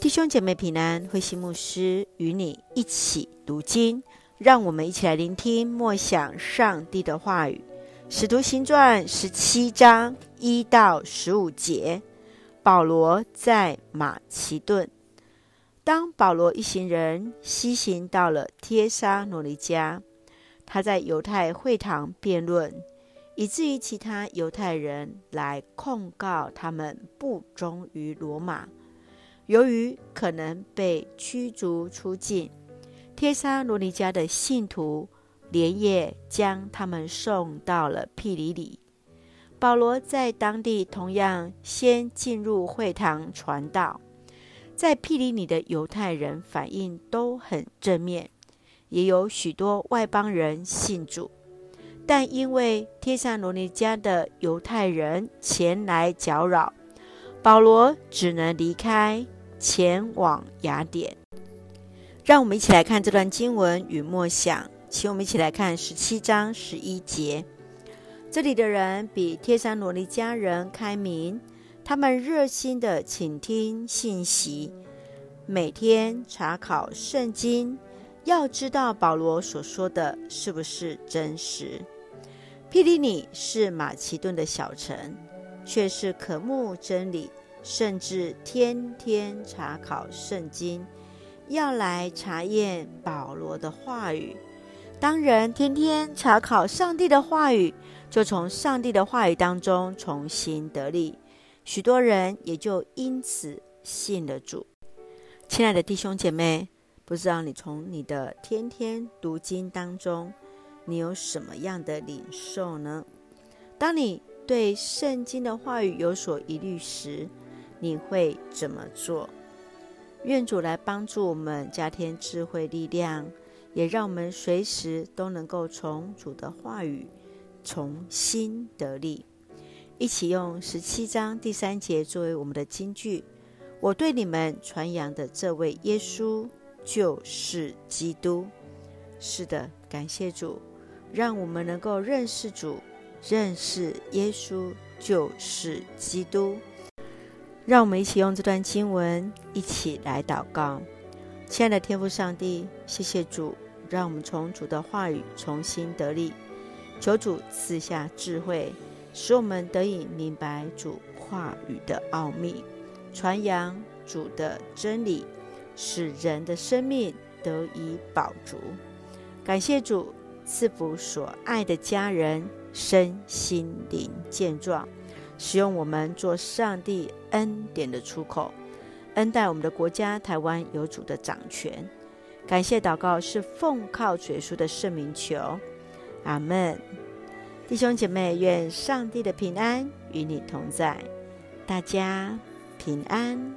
弟兄姐妹平安，慧馨牧师与你一起读经，让我们一起来聆听默想上帝的话语。使徒行传十七章一到十五节，保罗在马其顿。当保罗一行人西行到了帖撒罗尼迦，他在犹太会堂辩论。以至于其他犹太人来控告他们不忠于罗马。由于可能被驱逐出境，帖撒罗尼迦的信徒连夜将他们送到了庇哩里。保罗在当地同样先进入会堂传道，在庇哩里的犹太人反应都很正面，也有许多外邦人信主。但因为帖撒罗尼迦的犹太人前来搅扰，保罗只能离开，前往雅典。让我们一起来看这段经文与默想，请我们一起来看十七章十一节。这里的人比帖撒罗尼迦人开明，他们热心的倾听信息，每天查考圣经，要知道保罗所说的是不是真实。庇哩里是马其顿的小城，却是渴慕真理，甚至天天查考圣经，要来查验保罗的话语。当人天天查考上帝的话语，就从上帝的话语当中重新得力，许多人也就因此信了主。亲爱的弟兄姐妹，不知道你从你的天天读经当中，你有什么样的领受呢？当你对圣经的话语有所疑虑时，你会怎么做？愿主来帮助我们，加添智慧力量，也让我们随时都能够从主的话语重新得力。一起用十七章第三节作为我们的金句：我对你们传扬的这位耶稣就是基督。是的，感谢主。让我们能够认识主，认识耶稣就是基督。让我们一起用这段经文一起来祷告。亲爱的天父上帝，谢谢主，让我们从主的话语重新得力。求主赐下智慧，使我们得以明白主话语的奥秘，传扬主的真理，使人的生命得以饱足。感谢主。赐福所爱的家人身心灵健壮，使用我们做上帝恩典的出口，恩待我们的国家台湾有主的掌权。感谢祷告是奉靠主耶稣的圣名求，阿门。弟兄姐妹，愿上帝的平安与你同在，大家平安。